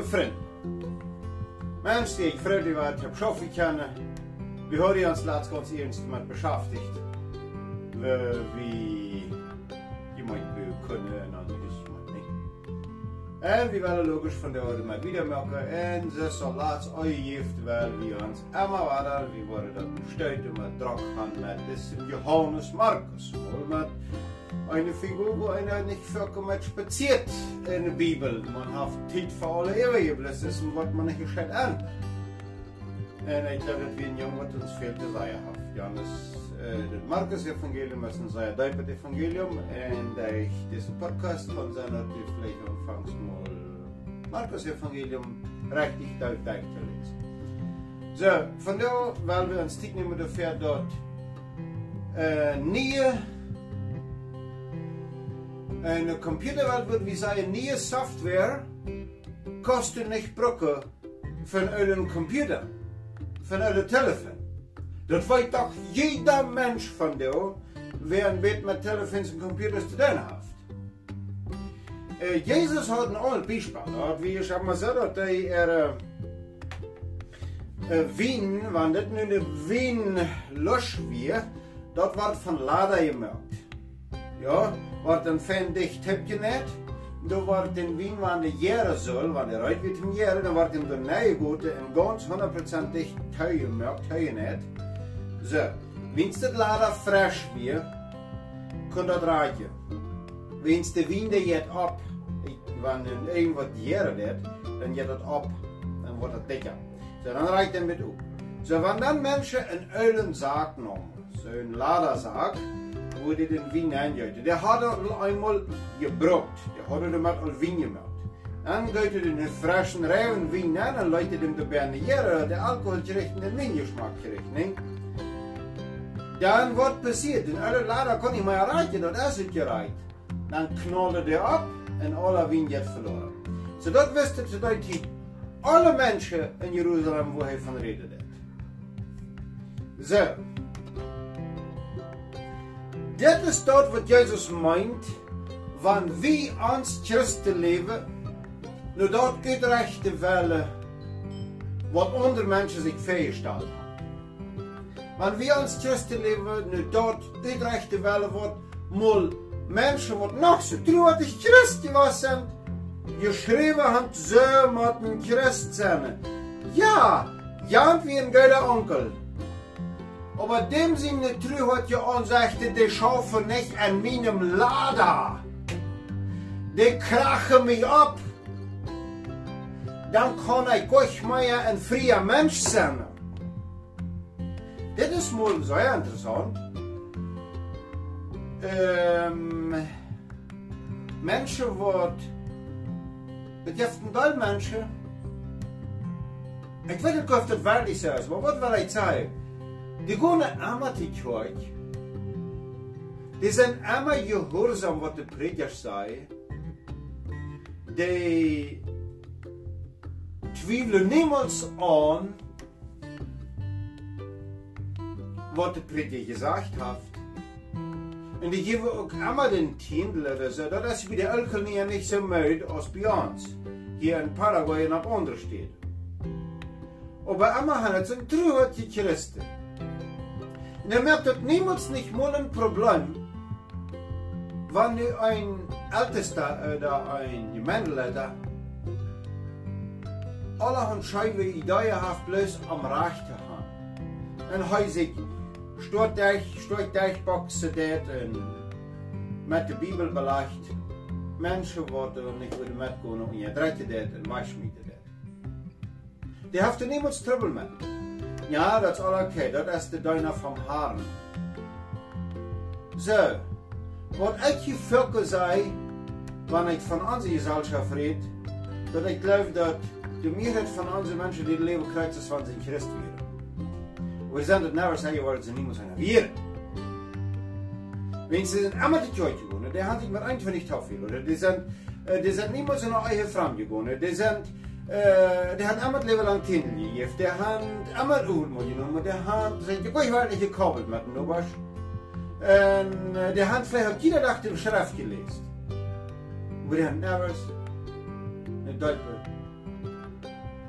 lieve vriend. Mensen die ik vroeger wat heb schaffen kennen, we hebben ons laatst ganz ernst met beschäftigt. We, wie je moet kunnen en dan is het niet. En we willen logisch van de orde met wieder maken. En ze laatst uitgeeft wel wie ons Emma waren, we worden dat bestuiten met gaan met dit Johannes Markus. Met eine Figur, wo einer nicht vollkommen spaziert in der Bibel. Man hat Zeit für alle Ewige, das ist, was man nicht gescheit an. Und ich glaube, dass wir ein Jung, was uns fehlt, der sei hat. Johannes, äh, das Markus-Evangelium ist ein sehr deutliches Evangelium. Und ich diesen Podcast von seiner, vielleicht anfangs mal Markus-Evangelium richtig deutlich zu lesen. So, von da wollen wir uns Zeit nehmen dafür dort äh, nie een computer wat wie zei nieuwe software kostet nicht brokken van een computer, van een telefoon. Dat weet toch jeder mens van jou, wer een beetje met telefoons en computers te doen heeft. Uh, Jezus had een ander Beispiel. Dat wie ich maar zo dat hij er uh, Wien, want dit nu de Wien los weer, dat wordt van Lada gemaakt. Ja, wordt een fan dicht hebt Dan wordt in Wien waar de jaren zal, waar de ruit wordt in jaren, dan wordt in de nieuwe goede en ganz 100% dicht tuien merkt, tuien net. Zo, wens het later fresh weer, kan dat raadje. Wens de wien de jet op, wanneer een wat jaren net, dan jet het op en wordt het dikker. Zo, dan reikt het met op. Zo, wanneer dan mensen een uilenzaak nemen, zo'n laderzaak, wo die den Wein eingeht. Der hat er einmal gebrockt. Der hat er mit al Wein gemacht. Dann geht er den frischen, reinen Wein an und leitet ihm dabei eine Jahre, der Alkohol kriegt den Weingeschmack kriegt, ne? Dann wird passiert, in alle Lader kann ich mal erreichen, und er ist gereicht. Dann knallt er ab und aller Wein geht verloren. So das wisst ihr, so dass alle Menschen in Jerusalem, wo er von redet. So, dit is dat wat Jezus meint, wanneer wie ons Christen leven, nu dat uitrechte willen wat andere mensen zich voorstellen. Wanneer wie ons Christen leven, nu dat uitrechte willen wat mal mensen wat nog zo ich Christen was zijn, geschreven haben, zo moet een Christ. Ja, Jan wie een guter Onkel. Aber dem Sinne trü hat ja ansagte, die schaufen nicht an meinem Lader. Die krachen mich ab. Dann kann ich gleich mal ein freier Mensch sein. Das ist mal sehr interessant. Ähm, Menschen, die betrifft all Menschen, ich weiß nicht, ob das wirklich so ist, aber was will ich sagen? Die gaan allemaal til kirke. De zijn allemaal gehoorzaam wat de prediker zei. De twijfelen niemals aan wat de prediker gezegd heeft. En die geven ook allemaal den Tiendel, so, dat is bij de Elkenier niet zo mooi als bij ons. Hier in Paraguay en op andere steden. Aber allemaal hebben het een truhe Christen. Und merkt, dat niemals nicht mal ein Problem, wenn ein Ältester oder ein Gemeindeleider allerhand scheibe Ideen hat, bloß am Recht haben. Und er sagt, steht euch, steht euch Boxen dort und mit der Bibel belegt, Menschen worden nicht wieder mitgehen und ihr dreht dort und waschmieten dort. Die haben niemals Trouble mit. Ja, dat is al oké. Okay. Dat is de duiner vom Haaren. So, wat ik je veel zei, wanneer ik van onze gezelschap reed, dat ik geloof dat de meerderheid van onze mensen die leven krijgen, van zijn Christ weer. We zijn het never zeggen waar ze niet zijn weer. Wenn sie in Amateur Kirche gehen, die haben sich mit 21 Tafel, oder die sind, die sind niemals in eigene Frau gegangen, die sind Uh, de had allemaal leven lang tindlief. De had allemaal oermoed genomen. De had, je kon je wel niet gekoppeld met een nobas. En uh, de had vielleicht ook iedere dag de schrift gelezen. Maar de had nergens een Duitser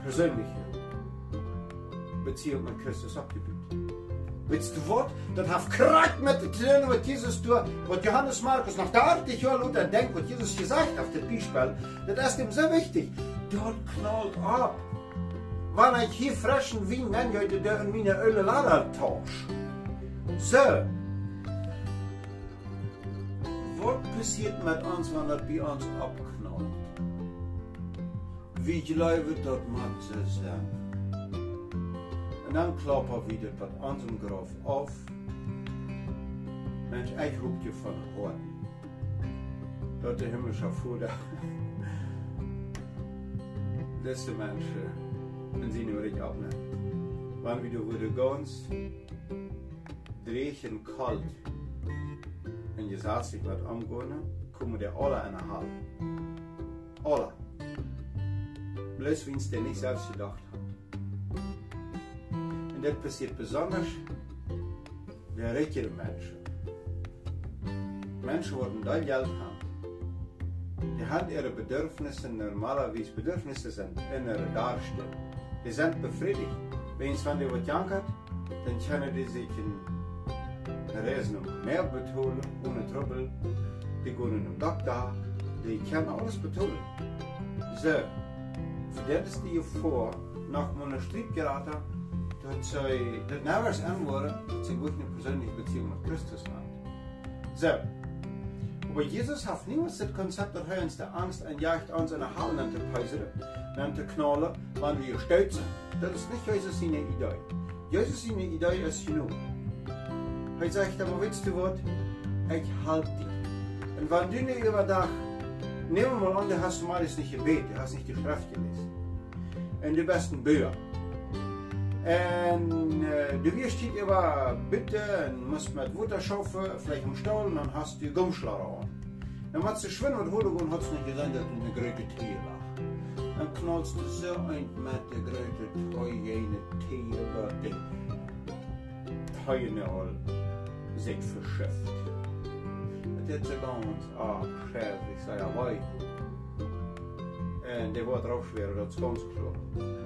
persönliche Beziehung mit Christus abgebaut. Wisst du was? Das hat kracht mit den Tränen, was Jesus tut, was Johannes Markus nach der 80 Jahre Luther denkt, was Jesus gesagt hat auf dem Beispiel. Das ist ihm so wichtig. Dort knallt ab. Wann ich hier frischen Wein nenne, heute der in meine Öle Lader tausch. So. Was passiert mit uns, wenn das bei uns abknallt? Wie glaube dort macht es sein? Und dann klappen wieder bei unserem Graf auf. Mensch, ich roep je van Horten. Dat de himmlische Vater deze mensen en zien hoe ik opneemt. Wanneer wieder wurde ganz drechen kalt en je zat zich wat omgehen, kommen der alle in der Hall. Alle. Bloß wenn es der selbst gedacht hat. Und das passiert besonders bei reichen Menschen. Menschen, die da Geld haben, die haben ihre Bedürfnisse normalerweise, Bedürfnisse sind innere Darstellung. Die sind befriedigt. Wenn es von dir was jankert, dann können die sich in Reisen mehr betonen, ohne Trouble. Die gehen in den Doktor, die können alles betonen. So, für das ist die vor, nach meiner Strijd geraten, dat zij dat aanhoren dat zij wirklich eine persönliche Beziehung mit Christus haben. So. Aber Jesus hat niemals das Konzept, dass er uns der Angst einjagt, uns in der Halle zu peisern, zu knallen, wenn wir stolz sind. Das ist nicht Jesus seine Idee. Jesus seine Idee ist genug. Er sagt aber, willst du was? Ich halte dich. Und wenn du nicht über nehmen wir mal an, du hast mal nicht gebetet, du hast nicht die Schrift gelesen. In die besten Bücher. En uh, du wirst hier aber bitte und musst mit Wasser schaufeln, vielleicht im Stall, und dann hast du Gummschlager an. Dann hast du schwimmen und Hoden und hast nicht gesehen, dass du eine große Tier lag. Dann knallst du so ein mit der großen Teujene Tier, da die Teujene all sich verschifft. Ist so ganz, ah, schärf, ich sage, ja, wei. En det var drauf schwer, das ist ganz klar.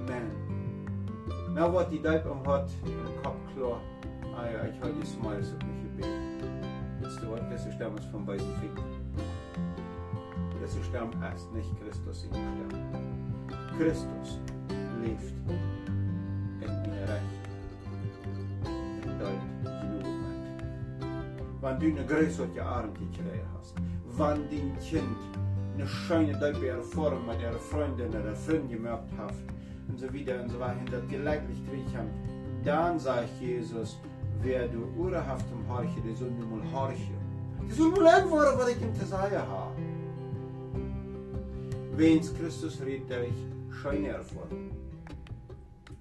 Men, nou wat die duip om hat im Kopf klar. Ah ja, ich halte es mal so mich gebeten. Jetzt du was, das Stamm ist vom weißen Fick. Das Stamm erst nicht Christus dem Stamm. Christus lebt in mir recht. In Deut genug Wenn du eine größere Arme gekriegt hast, wenn dein Kind eine schöne Deute Form mit ihrer Freundin oder Freund gemerkt hat, und so wieder und so weiter, geleidlich kriegen, dann sagt Jesus, wer du urhaft im Horche, der soll nur mal horchen. Der soll mal antworten, was ich ihm zu sagen habe. Wenn Christus redet, euch schöne Erfahrung.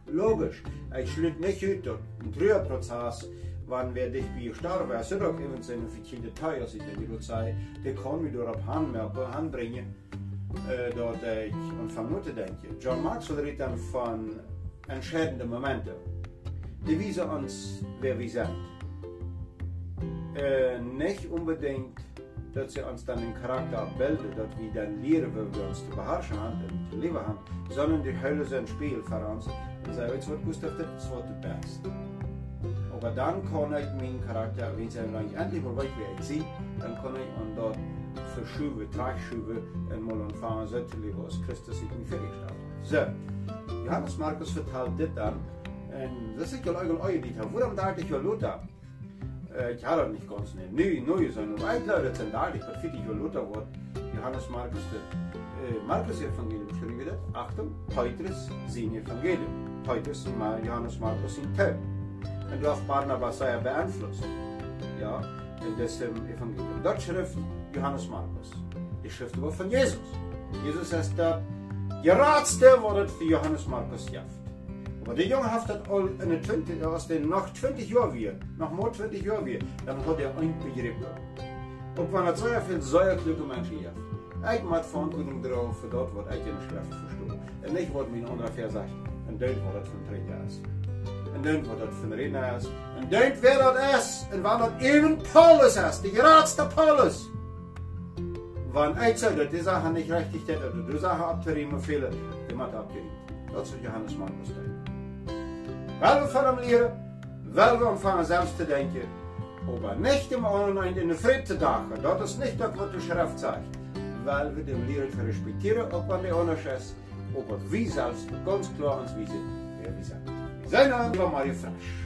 Logisch, ich schlitt nicht heute im Trüberprozess, wann wir dich wie sterben, es sind auch eben seine verschiedene Teile, ich denke, du sei, der kann mich durch Hand bringen, äh, dort ich und van moeten denken. John Maxwell redet dann von entscheidenden Momenten. Die wiesen uns, wer wir sind. Äh, nicht unbedingt, dass sie uns dann den Charakter bilden, dass wir dann lernen, wie wir uns zu beherrschen haben und zu leben haben, sondern die Hölle sind Spiel für uns und sagen, jetzt wird Gustav, das wird das Beste. Aber dann kann ich meinen Charakter, wenn ich endlich mal weiß, wie ich sehe, dann kann ich und dort verschuven, tragschuven en mal ontvangen zuidelijk was Christus zich niet vergesteld. Zo, Johannes Markus vertelt dit dan. En dat is ik al eigenlijk ooit niet. Waarom dacht ik wel Luther? Ich habe das nicht ganz nicht. Nee, neu. Aber ich glaube, das sind da, ich fit, ich Luther Wort. Johannes Markus, äh, Markus Evangelium schreibt das. Achtung, Petrus sein Evangelium. Petrus, Johannes Markus in Teil. Und du hast Barnabas sei beeinflusst. Ja, in diesem Evangelium. Dort schrift Johannes Markus. Die Schrift über von Jesus. Jesus ist der geratste Wort für Johannes Markus jaft. Aber der Junge hat all in den 20, aus den noch 20 Jahren wir, noch mehr 20 Jahren wir, dann hat er ein Begriff Und wenn er sehr viel sehr kluge Menschen jaft. Ich mache Verantwortung darauf für das, was ich in der Schrift verstehe. Und nicht, was mein anderer Vers sagt, und das, was das von Träger ist. Und dann, was das von Redner ist. Und dann, wer das ist, und wann das eben Paulus ist, der geratste Paulus van uitzij dat die zaken niet richtig dat de zaken abzuriemen veel, die moet abgeriemen. Dat zegt Johannes Markus Wel we van hem leren, wel we ontvangen zelfs te denken, aber nicht im anderen in de vrede dagen. Dat is niet dat wat de schrift zegt. Wel we de leren te respecteren, ook wanneer de anders is, aber wie zelfs ganz klar ons wijzen, wer we zijn. We zijn dan van Mario Fresh.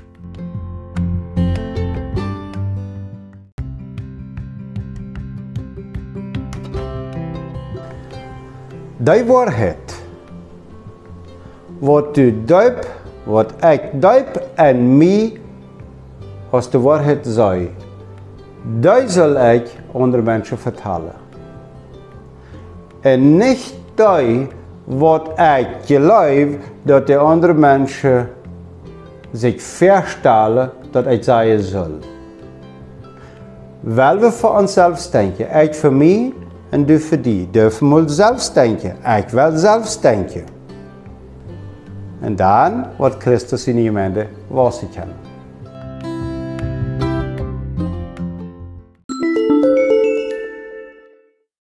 Waarheid, wat u duip, wat ik duip en mij als de waarheid zei, die zal ik onder mensen vertellen. En niet die wat ik geloof dat de andere mensen zich verstellen dat ik zeggen zal. Wel we voor onszelf denken, ik voor mij en du voor die. Dürfen we zelf denken, ik wil zelf denken. En dan wordt Christus in je gemeente was ik